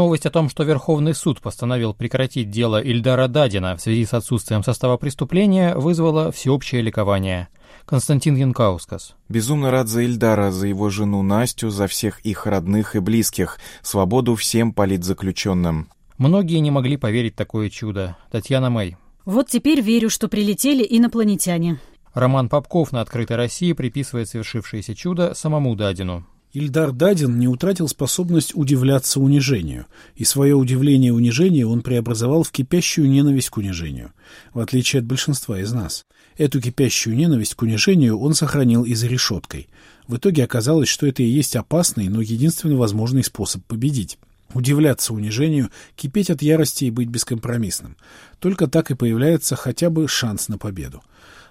Новость о том, что Верховный суд постановил прекратить дело Ильдара Дадина в связи с отсутствием состава преступления, вызвала всеобщее ликование. Константин Янкаускас. Безумно рад за Ильдара, за его жену Настю, за всех их родных и близких. Свободу всем политзаключенным. Многие не могли поверить в такое чудо. Татьяна Мэй. Вот теперь верю, что прилетели инопланетяне. Роман Попков на «Открытой России» приписывает совершившееся чудо самому Дадину. Ильдар Дадин не утратил способность удивляться унижению, и свое удивление и унижение он преобразовал в кипящую ненависть к унижению, в отличие от большинства из нас. Эту кипящую ненависть к унижению он сохранил и за решеткой. В итоге оказалось, что это и есть опасный, но единственно возможный способ победить удивляться унижению, кипеть от ярости и быть бескомпромиссным. Только так и появляется хотя бы шанс на победу.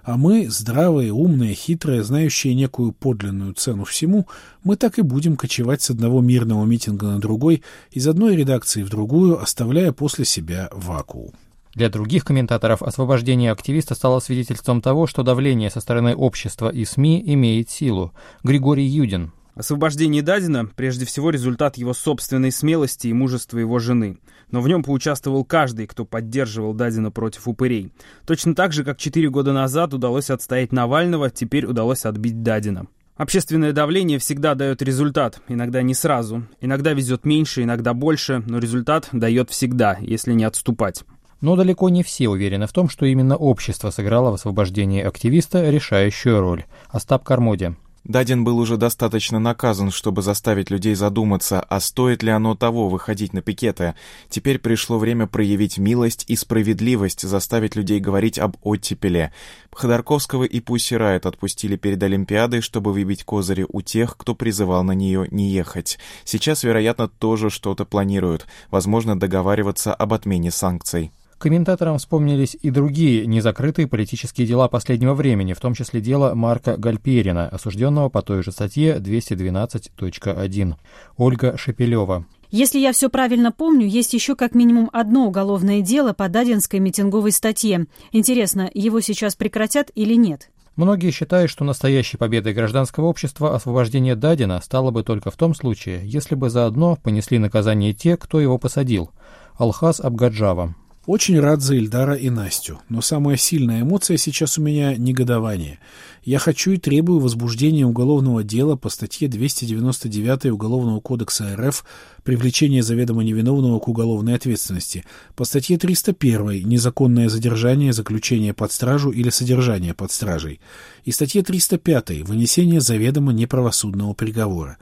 А мы, здравые, умные, хитрые, знающие некую подлинную цену всему, мы так и будем кочевать с одного мирного митинга на другой, из одной редакции в другую, оставляя после себя вакуум. Для других комментаторов освобождение активиста стало свидетельством того, что давление со стороны общества и СМИ имеет силу. Григорий Юдин, Освобождение Дадина – прежде всего результат его собственной смелости и мужества его жены. Но в нем поучаствовал каждый, кто поддерживал Дадина против упырей. Точно так же, как четыре года назад удалось отстоять Навального, теперь удалось отбить Дадина. Общественное давление всегда дает результат, иногда не сразу. Иногда везет меньше, иногда больше, но результат дает всегда, если не отступать. Но далеко не все уверены в том, что именно общество сыграло в освобождении активиста решающую роль. Остап Кармоди. Дадин был уже достаточно наказан, чтобы заставить людей задуматься, а стоит ли оно того выходить на пикеты. Теперь пришло время проявить милость и справедливость, заставить людей говорить об оттепеле. Ходорковского и Пусси Райт отпустили перед Олимпиадой, чтобы выбить козыри у тех, кто призывал на нее не ехать. Сейчас, вероятно, тоже что-то планируют, возможно, договариваться об отмене санкций. Комментаторам вспомнились и другие незакрытые политические дела последнего времени, в том числе дело Марка Гальперина, осужденного по той же статье 212.1. Ольга Шепелева. Если я все правильно помню, есть еще как минимум одно уголовное дело по Дадинской митинговой статье. Интересно, его сейчас прекратят или нет? Многие считают, что настоящей победой гражданского общества освобождение Дадина стало бы только в том случае, если бы заодно понесли наказание те, кто его посадил. Алхаз Абгаджава. Очень рад за Ильдара и Настю, но самая сильная эмоция сейчас у меня — негодование. Я хочу и требую возбуждения уголовного дела по статье 299 Уголовного кодекса РФ «Привлечение заведомо невиновного к уголовной ответственности», по статье 301 «Незаконное задержание, заключение под стражу или содержание под стражей» и статье 305 «Вынесение заведомо неправосудного приговора».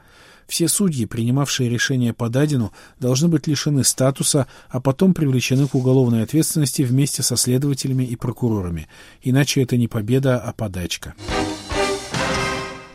Все судьи, принимавшие решение по Дадину, должны быть лишены статуса, а потом привлечены к уголовной ответственности вместе со следователями и прокурорами. Иначе это не победа, а подачка.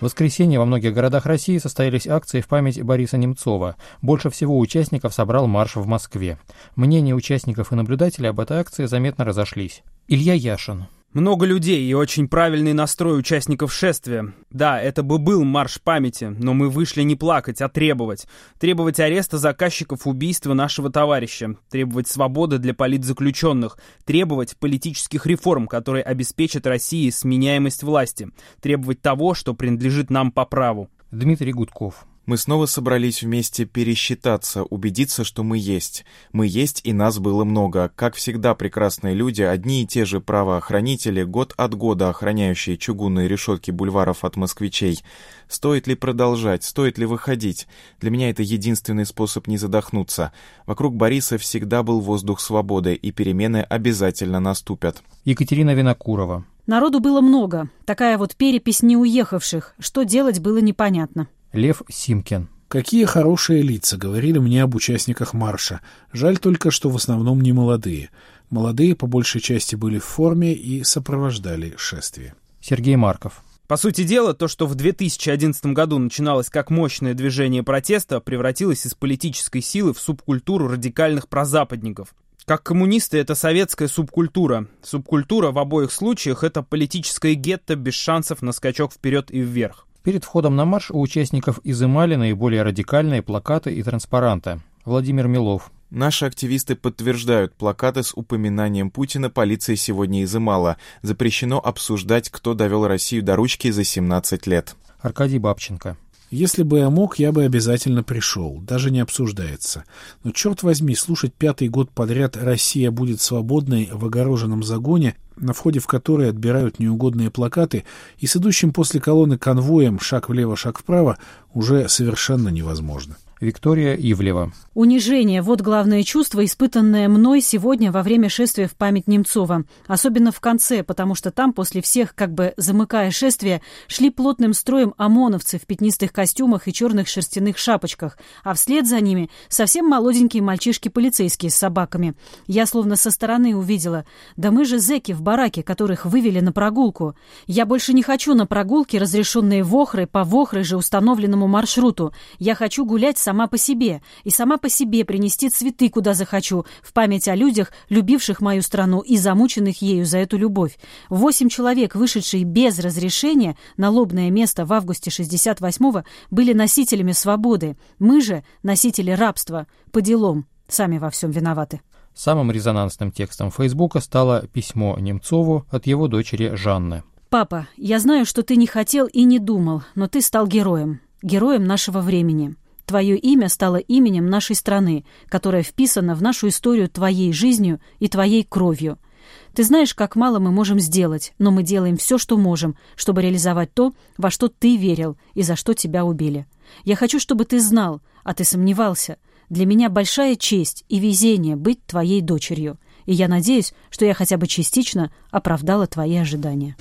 В воскресенье во многих городах России состоялись акции в память Бориса Немцова. Больше всего участников собрал марш в Москве. Мнения участников и наблюдателей об этой акции заметно разошлись. Илья Яшин. Много людей и очень правильный настрой участников шествия. Да, это бы был марш памяти, но мы вышли не плакать, а требовать. Требовать ареста заказчиков убийства нашего товарища. Требовать свободы для политзаключенных. Требовать политических реформ, которые обеспечат России сменяемость власти. Требовать того, что принадлежит нам по праву. Дмитрий Гудков. Мы снова собрались вместе пересчитаться, убедиться, что мы есть. Мы есть, и нас было много. Как всегда, прекрасные люди, одни и те же правоохранители, год от года охраняющие чугунные решетки бульваров от москвичей. Стоит ли продолжать, стоит ли выходить? Для меня это единственный способ не задохнуться. Вокруг Бориса всегда был воздух свободы, и перемены обязательно наступят. Екатерина Винокурова. Народу было много. Такая вот перепись неуехавших. Что делать было непонятно. Лев Симкин. Какие хорошие лица, говорили мне об участниках марша. Жаль только, что в основном не молодые. Молодые по большей части были в форме и сопровождали шествие. Сергей Марков. По сути дела, то, что в 2011 году начиналось как мощное движение протеста, превратилось из политической силы в субкультуру радикальных прозападников. Как коммунисты, это советская субкультура. Субкультура в обоих случаях — это политическое гетто без шансов на скачок вперед и вверх. Перед входом на марш у участников изымали наиболее радикальные плакаты и транспаранты. Владимир Милов. Наши активисты подтверждают, плакаты с упоминанием Путина полиция сегодня изымала. Запрещено обсуждать, кто довел Россию до ручки за 17 лет. Аркадий Бабченко. Если бы я мог, я бы обязательно пришел, даже не обсуждается. Но черт возьми, слушать пятый год подряд «Россия будет свободной» в огороженном загоне, на входе в который отбирают неугодные плакаты, и с идущим после колонны конвоем шаг влево, шаг вправо, уже совершенно невозможно. Виктория Ивлева. Унижение – вот главное чувство, испытанное мной сегодня во время шествия в память Немцова. Особенно в конце, потому что там, после всех, как бы замыкая шествие, шли плотным строем ОМОНовцы в пятнистых костюмах и черных шерстяных шапочках, а вслед за ними совсем молоденькие мальчишки-полицейские с собаками. Я словно со стороны увидела. Да мы же зэки в бараке, которых вывели на прогулку. Я больше не хочу на прогулки, разрешенные Вохрой по Вохрой же установленному маршруту. Я хочу гулять с сама по себе, и сама по себе принести цветы, куда захочу, в память о людях, любивших мою страну и замученных ею за эту любовь. Восемь человек, вышедшие без разрешения на лобное место в августе 68-го, были носителями свободы. Мы же носители рабства. По делам. Сами во всем виноваты. Самым резонансным текстом Фейсбука стало письмо Немцову от его дочери Жанны. «Папа, я знаю, что ты не хотел и не думал, но ты стал героем. Героем нашего времени. Твое имя стало именем нашей страны, которая вписана в нашу историю твоей жизнью и твоей кровью. Ты знаешь, как мало мы можем сделать, но мы делаем все, что можем, чтобы реализовать то, во что ты верил и за что тебя убили. Я хочу, чтобы ты знал, а ты сомневался. Для меня большая честь и везение быть твоей дочерью, и я надеюсь, что я хотя бы частично оправдала твои ожидания»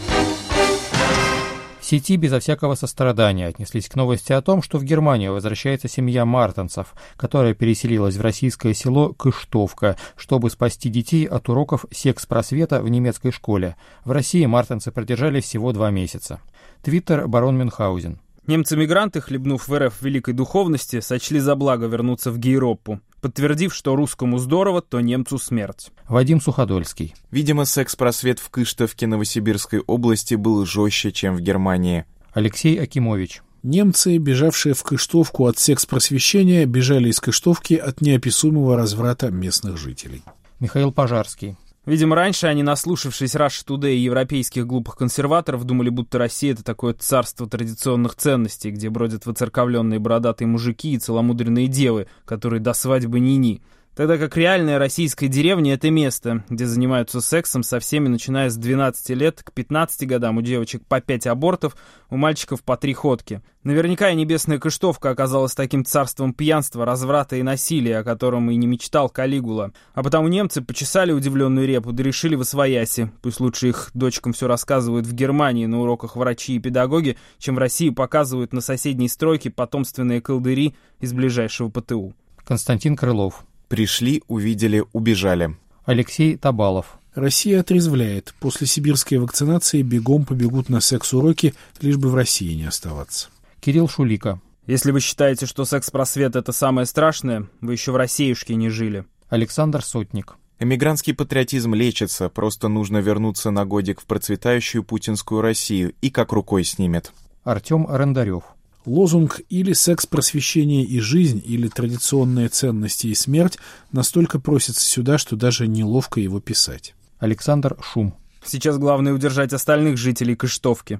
сети безо всякого сострадания отнеслись к новости о том, что в Германию возвращается семья мартанцев, которая переселилась в российское село Кыштовка, чтобы спасти детей от уроков секс-просвета в немецкой школе. В России мартанцы продержались всего два месяца. Твиттер барон Мюнхгаузен. Немцы-мигранты, хлебнув в РФ великой духовности, сочли за благо вернуться в Гейропу, подтвердив, что русскому здорово, то немцу смерть. Вадим Суходольский. Видимо, секс-просвет в Кыштовке Новосибирской области был жестче, чем в Германии. Алексей Акимович. Немцы, бежавшие в Кыштовку от секс-просвещения, бежали из Кыштовки от неописуемого разврата местных жителей. Михаил Пожарский. Видимо, раньше они, наслушавшись Rush Today и европейских глупых консерваторов, думали, будто Россия — это такое царство традиционных ценностей, где бродят выцерковленные бородатые мужики и целомудренные девы, которые до свадьбы ни-ни. Тогда как реальная российская деревня — это место, где занимаются сексом со всеми, начиная с 12 лет к 15 годам, у девочек по 5 абортов, у мальчиков по 3 ходки. Наверняка и небесная Кыштовка оказалась таким царством пьянства, разврата и насилия, о котором и не мечтал Калигула. А потому немцы почесали удивленную репу, да решили в освояси. Пусть лучше их дочкам все рассказывают в Германии на уроках врачи и педагоги, чем в России показывают на соседней стройке потомственные колдыри из ближайшего ПТУ. Константин Крылов Пришли, увидели, убежали. Алексей Табалов. Россия отрезвляет. После сибирской вакцинации бегом побегут на секс-уроки, лишь бы в России не оставаться. Кирилл Шулика. Если вы считаете, что секс-просвет — это самое страшное, вы еще в Россиюшке не жили. Александр Сотник. Эмигрантский патриотизм лечится, просто нужно вернуться на годик в процветающую путинскую Россию и как рукой снимет. Артем Рендарев. Лозунг или секс, просвещение и жизнь, или традиционные ценности и смерть настолько просится сюда, что даже неловко его писать. Александр Шум. Сейчас главное удержать остальных жителей Кыштовки.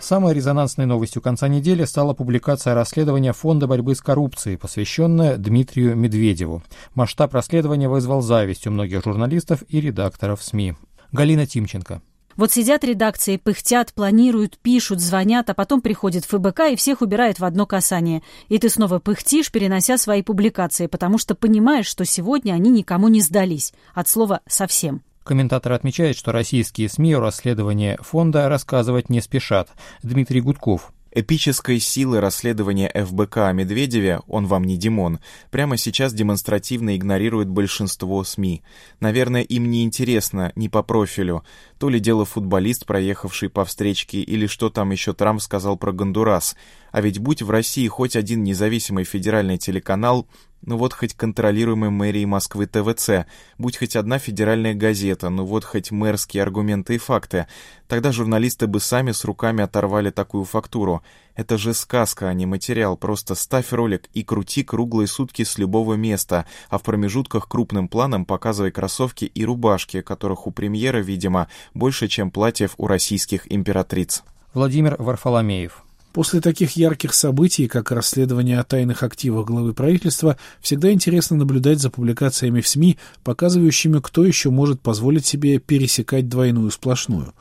Самой резонансной новостью конца недели стала публикация расследования Фонда борьбы с коррупцией, посвященная Дмитрию Медведеву. Масштаб расследования вызвал зависть у многих журналистов и редакторов СМИ. Галина Тимченко. Вот сидят редакции, пыхтят, планируют, пишут, звонят, а потом приходит ФБК и всех убирает в одно касание. И ты снова пыхтишь, перенося свои публикации, потому что понимаешь, что сегодня они никому не сдались. От слова «совсем». Комментатор отмечает, что российские СМИ о расследовании фонда рассказывать не спешат. Дмитрий Гудков, Эпической силы расследования ФБК о Медведеве «Он вам не Димон» прямо сейчас демонстративно игнорирует большинство СМИ. Наверное, им не интересно, не по профилю. То ли дело футболист, проехавший по встречке, или что там еще Трамп сказал про Гондурас. А ведь будь в России хоть один независимый федеральный телеканал, ну вот хоть контролируемый мэрией Москвы ТВЦ, будь хоть одна федеральная газета, ну вот хоть мэрские аргументы и факты. Тогда журналисты бы сами с руками оторвали такую фактуру. Это же сказка, а не материал. Просто ставь ролик и крути круглые сутки с любого места, а в промежутках крупным планом показывай кроссовки и рубашки, которых у премьера, видимо, больше, чем платьев у российских императриц. Владимир Варфоломеев После таких ярких событий, как расследование о тайных активах главы правительства, всегда интересно наблюдать за публикациями в СМИ, показывающими, кто еще может позволить себе пересекать двойную сплошную.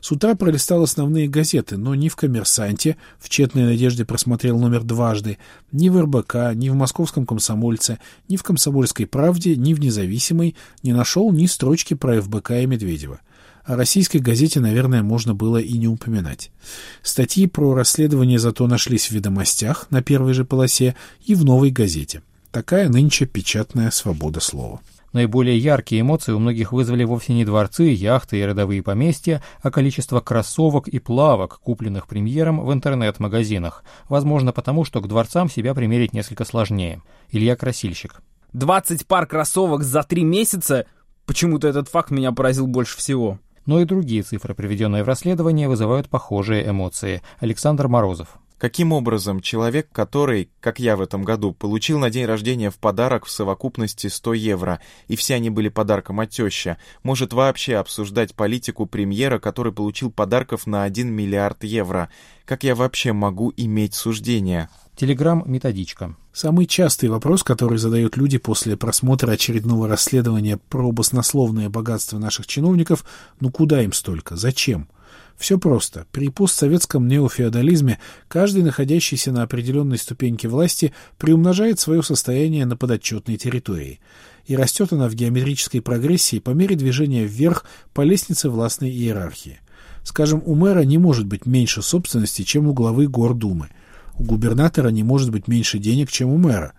С утра пролистал основные газеты, но ни в «Коммерсанте», в тщетной надежде просмотрел номер дважды, ни в РБК, ни в «Московском комсомольце», ни в «Комсомольской правде», ни в «Независимой» не нашел ни строчки про ФБК и Медведева. О российской газете, наверное, можно было и не упоминать. Статьи про расследование зато нашлись в «Ведомостях» на первой же полосе и в «Новой газете». Такая нынче печатная свобода слова. Наиболее яркие эмоции у многих вызвали вовсе не дворцы, яхты и родовые поместья, а количество кроссовок и плавок, купленных премьером в интернет-магазинах. Возможно, потому что к дворцам себя примерить несколько сложнее. Илья Красильщик. 20 пар кроссовок за три месяца? Почему-то этот факт меня поразил больше всего но и другие цифры, приведенные в расследовании, вызывают похожие эмоции. Александр Морозов. Каким образом человек, который, как я в этом году, получил на день рождения в подарок в совокупности 100 евро, и все они были подарком от тещи, может вообще обсуждать политику премьера, который получил подарков на 1 миллиард евро? Как я вообще могу иметь суждение? Телеграм-методичка. Самый частый вопрос, который задают люди после просмотра очередного расследования про баснословное богатство наших чиновников, ну куда им столько, зачем? Все просто. При постсоветском неофеодализме каждый, находящийся на определенной ступеньке власти, приумножает свое состояние на подотчетной территории. И растет она в геометрической прогрессии по мере движения вверх по лестнице властной иерархии. Скажем, у мэра не может быть меньше собственности, чем у главы Гордумы – у губернатора не может быть меньше денег, чем у мэра.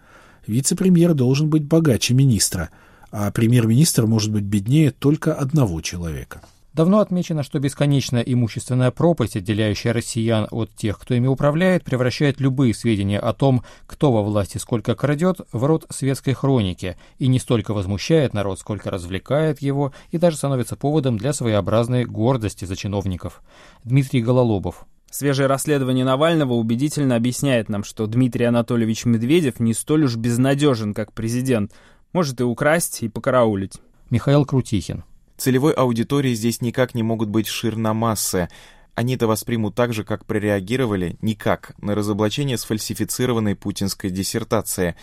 Вице-премьер должен быть богаче министра, а премьер-министр может быть беднее только одного человека. Давно отмечено, что бесконечная имущественная пропасть, отделяющая россиян от тех, кто ими управляет, превращает любые сведения о том, кто во власти сколько крадет, в род светской хроники и не столько возмущает народ, сколько развлекает его и даже становится поводом для своеобразной гордости за чиновников. Дмитрий Гололобов, Свежее расследование Навального убедительно объясняет нам, что Дмитрий Анатольевич Медведев не столь уж безнадежен, как президент. Может и украсть, и покараулить. Михаил Крутихин. Целевой аудитории здесь никак не могут быть ширномассы. Они это воспримут так же, как прореагировали, никак, на разоблачение сфальсифицированной путинской диссертации.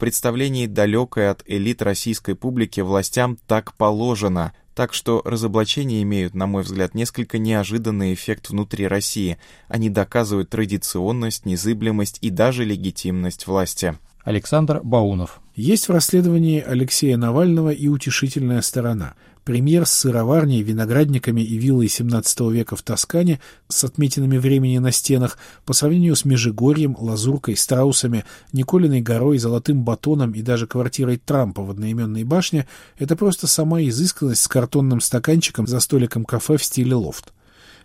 Представлении далекой от элит российской публики властям так положено. Так что разоблачения имеют, на мой взгляд, несколько неожиданный эффект внутри России. Они доказывают традиционность, незыблемость и даже легитимность власти. Александр Баунов. Есть в расследовании Алексея Навального и утешительная сторона – Премьер с сыроварней, виноградниками и виллой XVII века в Тоскане с отметинами времени на стенах по сравнению с Межигорьем, Лазуркой, Страусами, Николиной горой, Золотым батоном и даже квартирой Трампа в одноименной башне — это просто сама изысканность с картонным стаканчиком за столиком кафе в стиле лофт.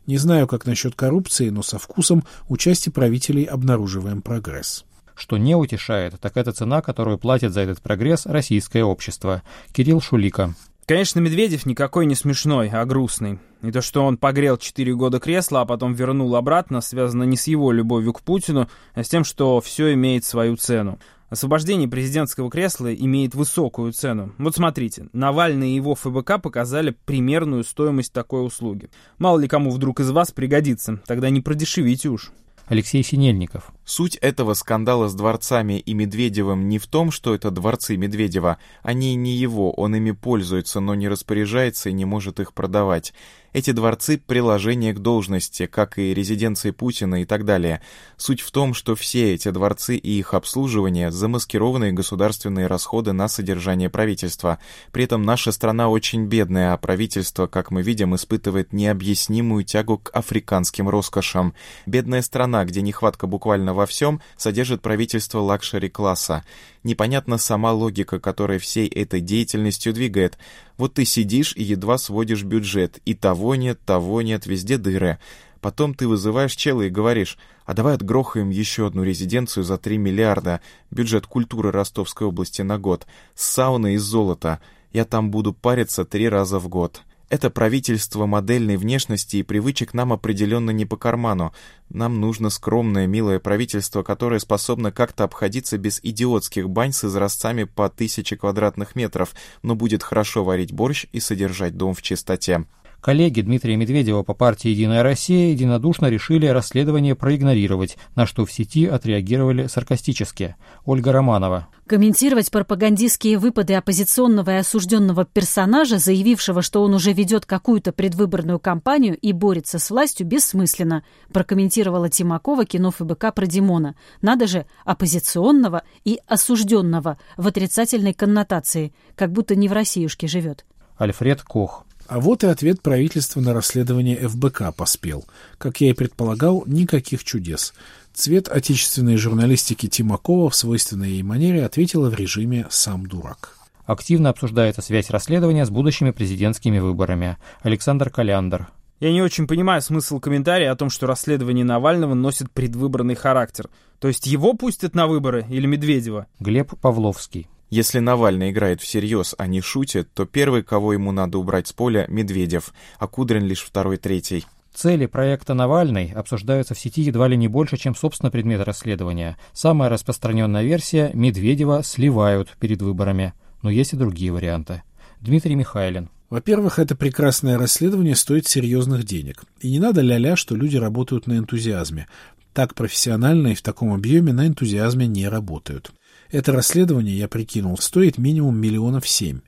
Не знаю, как насчет коррупции, но со вкусом у части правителей обнаруживаем прогресс. Что не утешает, так это цена, которую платит за этот прогресс российское общество. Кирилл Шулика. Конечно, Медведев никакой не смешной, а грустный. И то, что он погрел 4 года кресла, а потом вернул обратно, связано не с его любовью к Путину, а с тем, что все имеет свою цену. Освобождение президентского кресла имеет высокую цену. Вот смотрите, Навальный и его ФБК показали примерную стоимость такой услуги. Мало ли кому вдруг из вас пригодится, тогда не продешевите уж. Алексей Синельников. Суть этого скандала с дворцами и Медведевым не в том, что это дворцы Медведева. Они не его, он ими пользуется, но не распоряжается и не может их продавать. Эти дворцы — приложение к должности, как и резиденции Путина и так далее. Суть в том, что все эти дворцы и их обслуживание — замаскированные государственные расходы на содержание правительства. При этом наша страна очень бедная, а правительство, как мы видим, испытывает необъяснимую тягу к африканским роскошам. Бедная страна, где нехватка буквально во всем, содержит правительство luxury-класса. Непонятна сама логика, которая всей этой деятельностью двигает. Вот ты сидишь и едва сводишь бюджет, и того нет, того нет, везде дыры. Потом ты вызываешь чела и говоришь, а давай отгрохаем еще одну резиденцию за 3 миллиарда, бюджет культуры Ростовской области на год, с из золота. Я там буду париться три раза в год. Это правительство модельной внешности и привычек нам определенно не по карману. Нам нужно скромное, милое правительство, которое способно как-то обходиться без идиотских бань с изразцами по тысяче квадратных метров, но будет хорошо варить борщ и содержать дом в чистоте. Коллеги Дмитрия Медведева по партии «Единая Россия» единодушно решили расследование проигнорировать, на что в сети отреагировали саркастически. Ольга Романова. Комментировать пропагандистские выпады оппозиционного и осужденного персонажа, заявившего, что он уже ведет какую-то предвыборную кампанию и борется с властью, бессмысленно, прокомментировала Тимакова кино ФБК про Димона. Надо же, оппозиционного и осужденного в отрицательной коннотации, как будто не в Россиюшке живет. Альфред Кох. А вот и ответ правительства на расследование ФБК поспел. Как я и предполагал, никаких чудес. Цвет отечественной журналистики Тимакова в свойственной ей манере ответила в режиме «сам дурак». Активно обсуждается связь расследования с будущими президентскими выборами. Александр Каляндр. Я не очень понимаю смысл комментария о том, что расследование Навального носит предвыборный характер. То есть его пустят на выборы или Медведева? Глеб Павловский. Если Навальный играет всерьез, а не шутит, то первый, кого ему надо убрать с поля, Медведев, а Кудрин лишь второй-третий. Цели проекта «Навальный» обсуждаются в сети едва ли не больше, чем, собственно, предмет расследования. Самая распространенная версия – Медведева сливают перед выборами. Но есть и другие варианты. Дмитрий Михайлин. Во-первых, это прекрасное расследование стоит серьезных денег. И не надо ля-ля, что люди работают на энтузиазме. Так профессионально и в таком объеме на энтузиазме не работают. Это расследование, я прикинул, стоит минимум миллионов семь.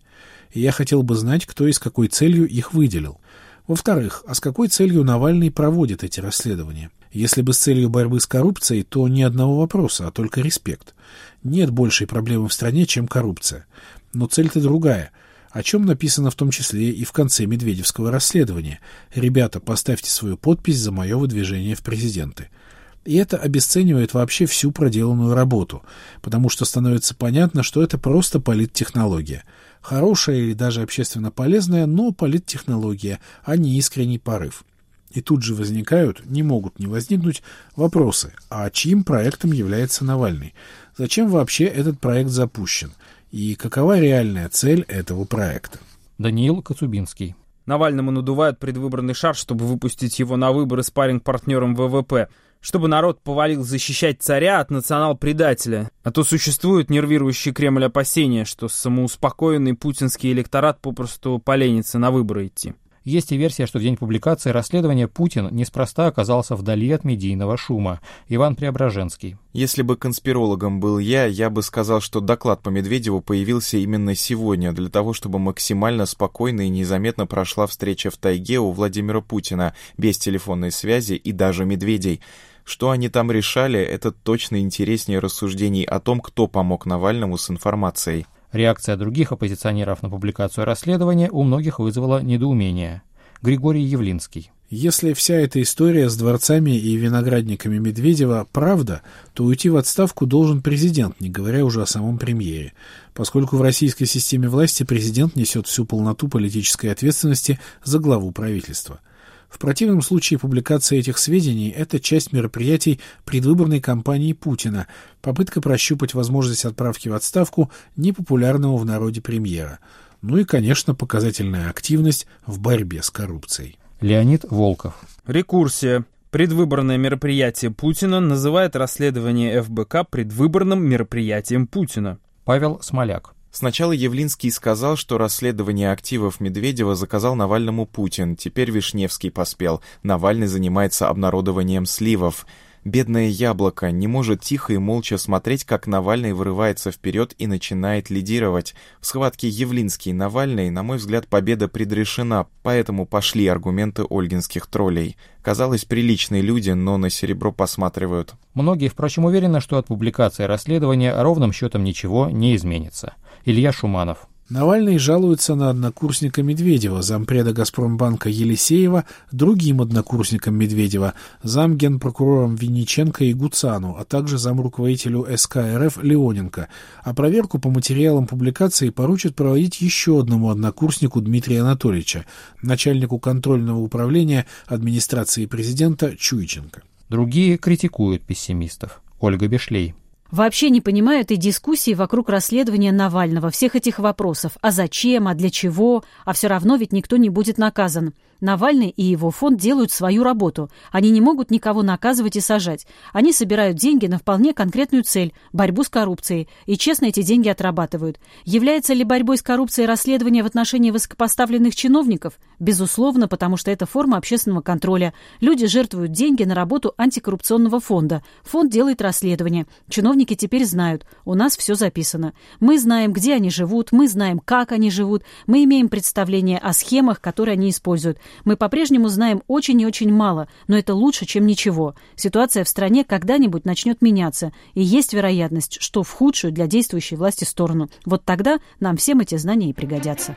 И я хотел бы знать, кто и с какой целью их выделил. Во-вторых, а с какой целью Навальный проводит эти расследования? Если бы с целью борьбы с коррупцией, то ни одного вопроса, а только респект. Нет большей проблемы в стране, чем коррупция. Но цель-то другая, о чем написано в том числе и в конце Медведевского расследования. «Ребята, поставьте свою подпись за мое выдвижение в президенты». И это обесценивает вообще всю проделанную работу, потому что становится понятно, что это просто политтехнология – Хорошая или даже общественно полезная, но политтехнология, а не искренний порыв. И тут же возникают, не могут не возникнуть, вопросы, а чьим проектом является Навальный? Зачем вообще этот проект запущен? И какова реальная цель этого проекта? Даниил Коцубинский. Навальному надувают предвыборный шар, чтобы выпустить его на выборы с парень-партнером ВВП – чтобы народ повалил защищать царя от национал-предателя. А то существует нервирующий Кремль опасения, что самоуспокоенный путинский электорат попросту поленится на выборы идти. Есть и версия, что в день публикации расследования Путин неспроста оказался вдали от медийного шума. Иван Преображенский. Если бы конспирологом был я, я бы сказал, что доклад по Медведеву появился именно сегодня, для того, чтобы максимально спокойно и незаметно прошла встреча в тайге у Владимира Путина, без телефонной связи и даже медведей. Что они там решали, это точно интереснее рассуждений о том, кто помог Навальному с информацией. Реакция других оппозиционеров на публикацию расследования у многих вызвала недоумение. Григорий Явлинский. Если вся эта история с дворцами и виноградниками Медведева правда, то уйти в отставку должен президент, не говоря уже о самом премьере, поскольку в российской системе власти президент несет всю полноту политической ответственности за главу правительства. В противном случае публикация этих сведений – это часть мероприятий предвыборной кампании Путина, попытка прощупать возможность отправки в отставку непопулярного в народе премьера. Ну и, конечно, показательная активность в борьбе с коррупцией. Леонид Волков. Рекурсия. Предвыборное мероприятие Путина называет расследование ФБК предвыборным мероприятием Путина. Павел Смоляк. Сначала Явлинский сказал, что расследование активов Медведева заказал Навальному Путин, теперь Вишневский поспел. Навальный занимается обнародованием сливов. Бедное яблоко не может тихо и молча смотреть, как Навальный вырывается вперед и начинает лидировать. В схватке Явлинский и Навальный, на мой взгляд, победа предрешена, поэтому пошли аргументы ольгинских троллей. Казалось, приличные люди, но на серебро посматривают. Многие, впрочем, уверены, что от публикации расследования ровным счетом ничего не изменится. Илья Шуманов. Навальный жалуется на однокурсника Медведева, зампреда «Газпромбанка» Елисеева, другим однокурсникам Медведева, замгенпрокурорам Винниченко и Гуцану, а также замруководителю СКРФ Леоненко. А проверку по материалам публикации поручат проводить еще одному однокурснику Дмитрия Анатольевича, начальнику контрольного управления администрации президента Чуйченко. Другие критикуют пессимистов. Ольга Бешлей. Вообще не понимаю этой дискуссии вокруг расследования Навального, всех этих вопросов. А зачем, а для чего? А все равно ведь никто не будет наказан. Навальный и его фонд делают свою работу. Они не могут никого наказывать и сажать. Они собирают деньги на вполне конкретную цель – борьбу с коррупцией. И честно эти деньги отрабатывают. Является ли борьбой с коррупцией расследование в отношении высокопоставленных чиновников? Безусловно, потому что это форма общественного контроля. Люди жертвуют деньги на работу антикоррупционного фонда. Фонд делает расследование. Чиновники теперь знают. У нас все записано. Мы знаем, где они живут, мы знаем, как они живут, мы имеем представление о схемах, которые они используют. Мы по-прежнему знаем очень и очень мало, но это лучше, чем ничего. Ситуация в стране когда-нибудь начнет меняться, и есть вероятность, что в худшую для действующей власти сторону. Вот тогда нам всем эти знания и пригодятся.